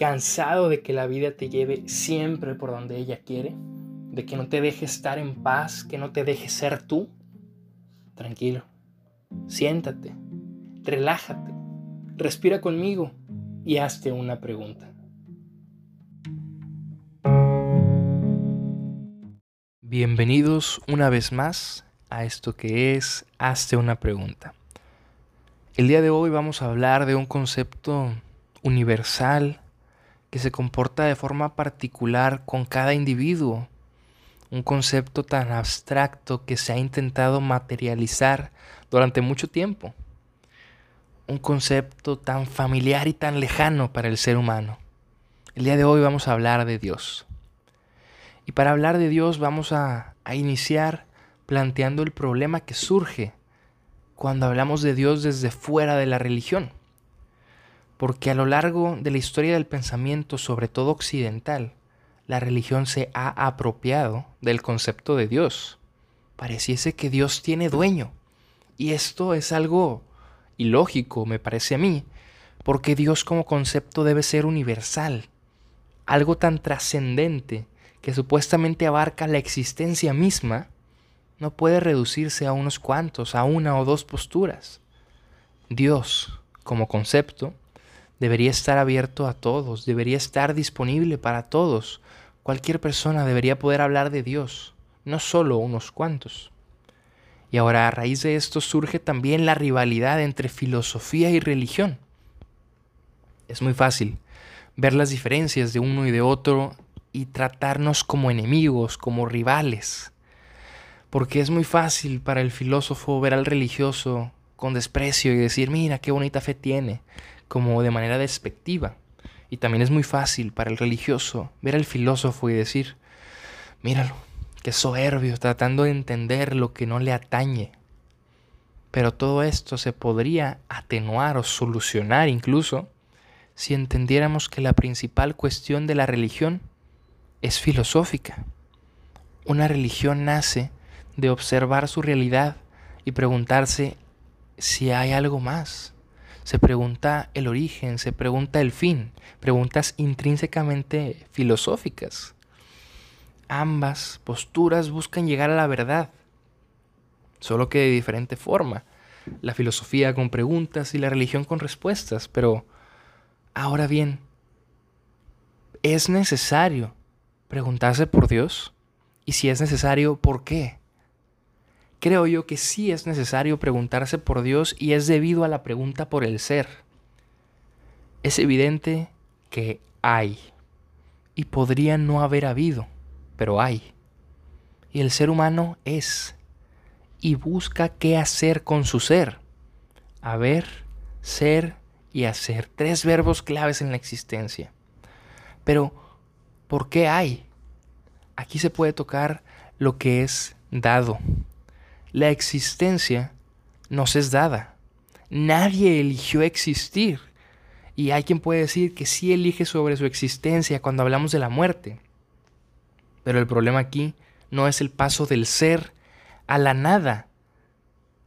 cansado de que la vida te lleve siempre por donde ella quiere, de que no te deje estar en paz, que no te deje ser tú, tranquilo, siéntate, relájate, respira conmigo y hazte una pregunta. Bienvenidos una vez más a esto que es Hazte una pregunta. El día de hoy vamos a hablar de un concepto universal que se comporta de forma particular con cada individuo. Un concepto tan abstracto que se ha intentado materializar durante mucho tiempo. Un concepto tan familiar y tan lejano para el ser humano. El día de hoy vamos a hablar de Dios. Y para hablar de Dios vamos a, a iniciar planteando el problema que surge cuando hablamos de Dios desde fuera de la religión. Porque a lo largo de la historia del pensamiento, sobre todo occidental, la religión se ha apropiado del concepto de Dios. Pareciese que Dios tiene dueño. Y esto es algo ilógico, me parece a mí, porque Dios como concepto debe ser universal, algo tan trascendente que supuestamente abarca la existencia misma, no puede reducirse a unos cuantos, a una o dos posturas. Dios, como concepto, debería estar abierto a todos, debería estar disponible para todos. Cualquier persona debería poder hablar de Dios, no solo unos cuantos. Y ahora a raíz de esto surge también la rivalidad entre filosofía y religión. Es muy fácil ver las diferencias de uno y de otro y tratarnos como enemigos, como rivales porque es muy fácil para el filósofo ver al religioso con desprecio y decir, mira, qué bonita fe tiene, como de manera despectiva. Y también es muy fácil para el religioso ver al filósofo y decir, míralo, qué soberbio, tratando de entender lo que no le atañe. Pero todo esto se podría atenuar o solucionar incluso si entendiéramos que la principal cuestión de la religión es filosófica. Una religión nace de observar su realidad y preguntarse si hay algo más. Se pregunta el origen, se pregunta el fin, preguntas intrínsecamente filosóficas. Ambas posturas buscan llegar a la verdad, solo que de diferente forma. La filosofía con preguntas y la religión con respuestas, pero ahora bien, ¿es necesario preguntarse por Dios? Y si es necesario, ¿por qué? Creo yo que sí es necesario preguntarse por Dios y es debido a la pregunta por el ser. Es evidente que hay y podría no haber habido, pero hay. Y el ser humano es y busca qué hacer con su ser. Haber, ser y hacer. Tres verbos claves en la existencia. Pero, ¿por qué hay? Aquí se puede tocar lo que es dado, la existencia nos es dada. Nadie eligió existir. Y hay quien puede decir que sí elige sobre su existencia cuando hablamos de la muerte. Pero el problema aquí no es el paso del ser a la nada,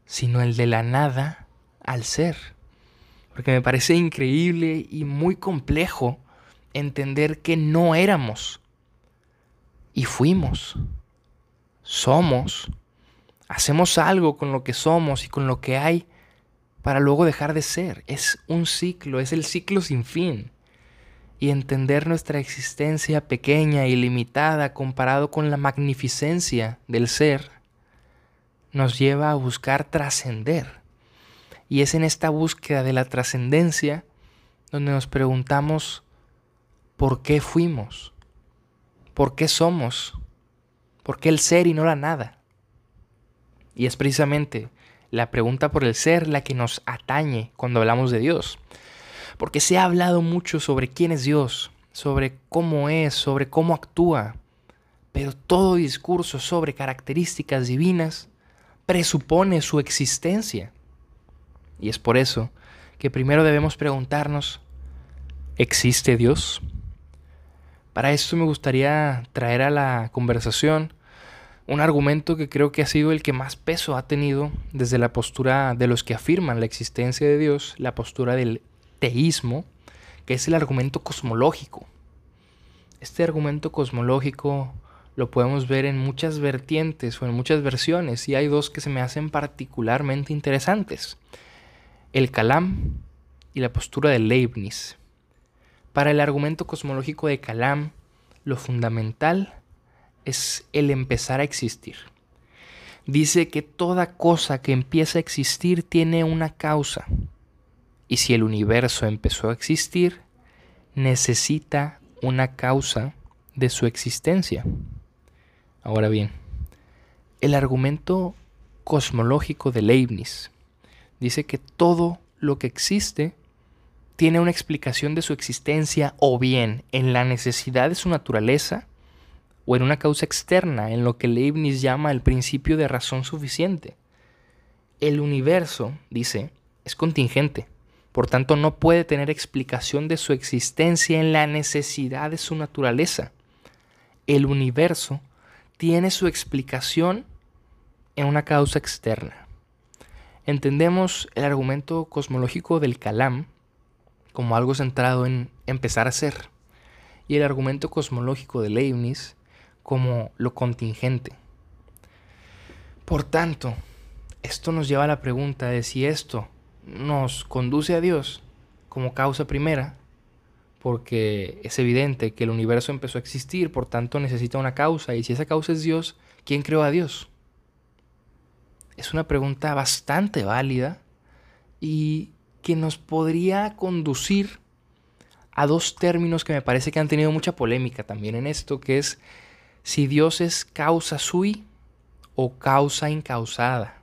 sino el de la nada al ser. Porque me parece increíble y muy complejo entender que no éramos y fuimos, somos hacemos algo con lo que somos y con lo que hay para luego dejar de ser. Es un ciclo, es el ciclo sin fin. Y entender nuestra existencia pequeña y limitada comparado con la magnificencia del ser nos lleva a buscar trascender. Y es en esta búsqueda de la trascendencia donde nos preguntamos por qué fuimos, por qué somos, por qué el ser y no la nada. Y es precisamente la pregunta por el ser la que nos atañe cuando hablamos de Dios. Porque se ha hablado mucho sobre quién es Dios, sobre cómo es, sobre cómo actúa. Pero todo discurso sobre características divinas presupone su existencia. Y es por eso que primero debemos preguntarnos, ¿existe Dios? Para esto me gustaría traer a la conversación un argumento que creo que ha sido el que más peso ha tenido desde la postura de los que afirman la existencia de Dios, la postura del teísmo, que es el argumento cosmológico. Este argumento cosmológico lo podemos ver en muchas vertientes o en muchas versiones y hay dos que se me hacen particularmente interesantes. El Kalam y la postura de Leibniz. Para el argumento cosmológico de Kalam, lo fundamental es el empezar a existir. Dice que toda cosa que empieza a existir tiene una causa. Y si el universo empezó a existir, necesita una causa de su existencia. Ahora bien, el argumento cosmológico de Leibniz dice que todo lo que existe tiene una explicación de su existencia o bien en la necesidad de su naturaleza o en una causa externa, en lo que Leibniz llama el principio de razón suficiente. El universo, dice, es contingente, por tanto no puede tener explicación de su existencia en la necesidad de su naturaleza. El universo tiene su explicación en una causa externa. Entendemos el argumento cosmológico del Kalam como algo centrado en empezar a ser, y el argumento cosmológico de Leibniz como lo contingente. Por tanto, esto nos lleva a la pregunta de si esto nos conduce a Dios como causa primera, porque es evidente que el universo empezó a existir, por tanto necesita una causa, y si esa causa es Dios, ¿quién creó a Dios? Es una pregunta bastante válida y que nos podría conducir a dos términos que me parece que han tenido mucha polémica también en esto, que es si Dios es causa sui o causa incausada.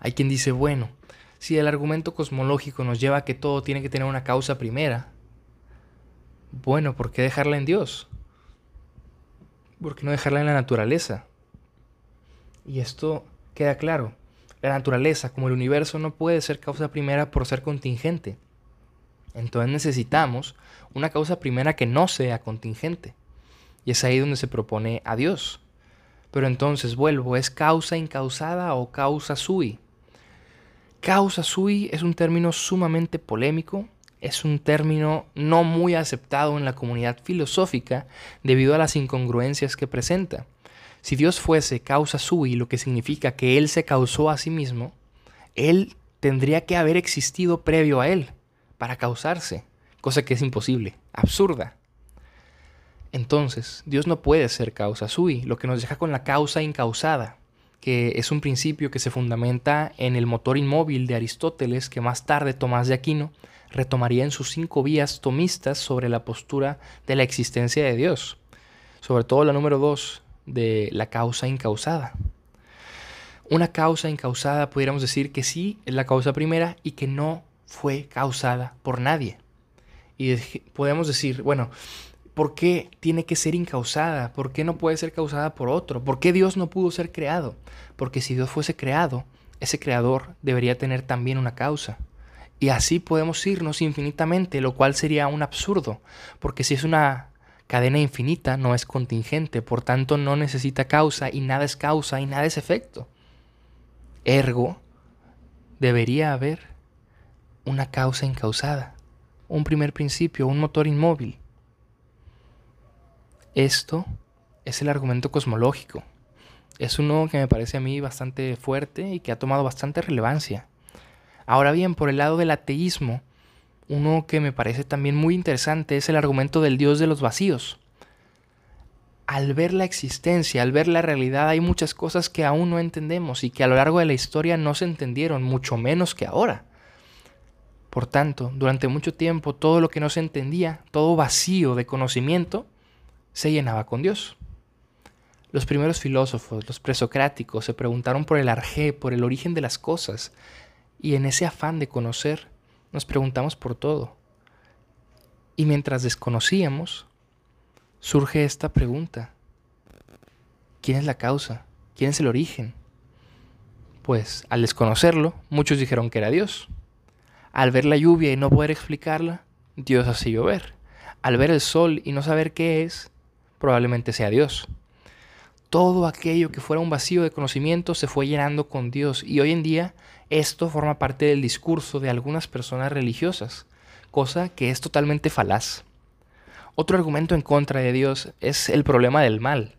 Hay quien dice, bueno, si el argumento cosmológico nos lleva a que todo tiene que tener una causa primera, bueno, ¿por qué dejarla en Dios? ¿Por qué no dejarla en la naturaleza? Y esto queda claro. La naturaleza, como el universo, no puede ser causa primera por ser contingente. Entonces necesitamos una causa primera que no sea contingente. Y es ahí donde se propone a Dios. Pero entonces vuelvo, ¿es causa incausada o causa sui? Causa sui es un término sumamente polémico, es un término no muy aceptado en la comunidad filosófica debido a las incongruencias que presenta. Si Dios fuese causa sui, lo que significa que Él se causó a sí mismo, Él tendría que haber existido previo a Él para causarse, cosa que es imposible, absurda. Entonces, Dios no puede ser causa sui, lo que nos deja con la causa incausada, que es un principio que se fundamenta en el motor inmóvil de Aristóteles, que más tarde Tomás de Aquino retomaría en sus cinco vías tomistas sobre la postura de la existencia de Dios, sobre todo la número dos, de la causa incausada. Una causa incausada pudiéramos decir que sí es la causa primera y que no fue causada por nadie. Y podemos decir, bueno, ¿por qué tiene que ser incausada? ¿Por qué no puede ser causada por otro? ¿Por qué Dios no pudo ser creado? Porque si Dios fuese creado, ese creador debería tener también una causa. Y así podemos irnos infinitamente, lo cual sería un absurdo, porque si es una cadena infinita no es contingente, por tanto no necesita causa y nada es causa y nada es efecto. Ergo, debería haber una causa incausada, un primer principio, un motor inmóvil. Esto es el argumento cosmológico. Es uno que me parece a mí bastante fuerte y que ha tomado bastante relevancia. Ahora bien, por el lado del ateísmo, uno que me parece también muy interesante es el argumento del Dios de los vacíos. Al ver la existencia, al ver la realidad, hay muchas cosas que aún no entendemos y que a lo largo de la historia no se entendieron, mucho menos que ahora. Por tanto, durante mucho tiempo todo lo que no se entendía, todo vacío de conocimiento, se llenaba con Dios. Los primeros filósofos, los presocráticos, se preguntaron por el arjé, por el origen de las cosas, y en ese afán de conocer, nos preguntamos por todo. Y mientras desconocíamos, surge esta pregunta. ¿Quién es la causa? ¿Quién es el origen? Pues al desconocerlo, muchos dijeron que era Dios. Al ver la lluvia y no poder explicarla, Dios hace llover. Al ver el sol y no saber qué es, probablemente sea Dios. Todo aquello que fuera un vacío de conocimiento se fue llenando con Dios y hoy en día esto forma parte del discurso de algunas personas religiosas, cosa que es totalmente falaz. Otro argumento en contra de Dios es el problema del mal,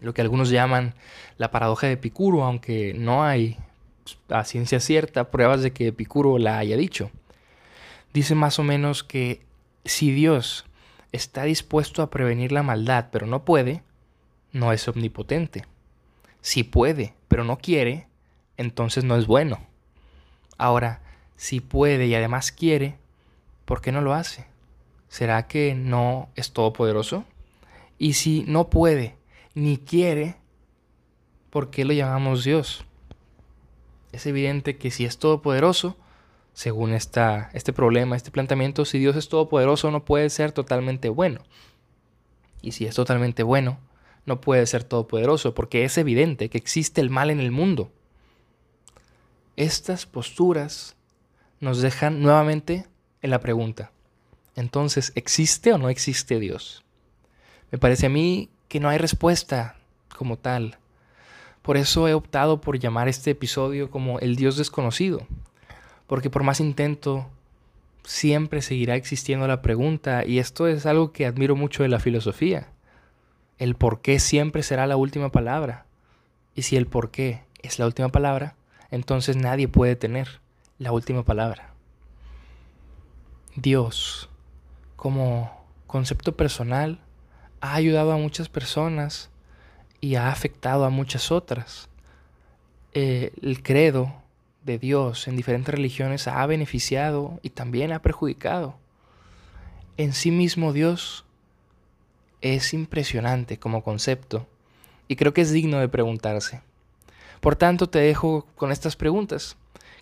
lo que algunos llaman la paradoja de Epicuro, aunque no hay a ciencia cierta pruebas de que Epicuro la haya dicho. Dice más o menos que si Dios está dispuesto a prevenir la maldad, pero no puede, no es omnipotente. Si puede, pero no quiere, entonces no es bueno. Ahora, si puede y además quiere, ¿por qué no lo hace? ¿Será que no es todopoderoso? Y si no puede ni quiere, ¿por qué lo llamamos Dios? Es evidente que si es todopoderoso, según esta, este problema, este planteamiento, si Dios es todopoderoso no puede ser totalmente bueno. Y si es totalmente bueno, no puede ser todopoderoso, porque es evidente que existe el mal en el mundo. Estas posturas nos dejan nuevamente en la pregunta. Entonces, ¿existe o no existe Dios? Me parece a mí que no hay respuesta como tal. Por eso he optado por llamar este episodio como el Dios desconocido, porque por más intento, siempre seguirá existiendo la pregunta, y esto es algo que admiro mucho de la filosofía. El por qué siempre será la última palabra. Y si el por qué es la última palabra, entonces nadie puede tener la última palabra. Dios, como concepto personal, ha ayudado a muchas personas y ha afectado a muchas otras. Eh, el credo de Dios en diferentes religiones ha beneficiado y también ha perjudicado. En sí mismo Dios es impresionante como concepto y creo que es digno de preguntarse. Por tanto, te dejo con estas preguntas.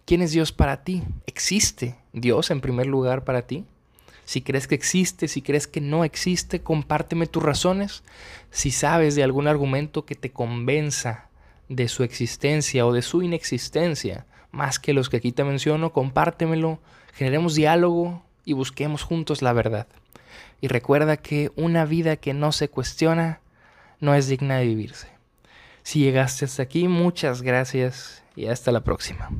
¿Quién es Dios para ti? ¿Existe Dios en primer lugar para ti? Si crees que existe, si crees que no existe, compárteme tus razones. Si sabes de algún argumento que te convenza de su existencia o de su inexistencia, más que los que aquí te menciono, compártemelo, generemos diálogo y busquemos juntos la verdad. Y recuerda que una vida que no se cuestiona no es digna de vivirse. Si llegaste hasta aquí, muchas gracias y hasta la próxima.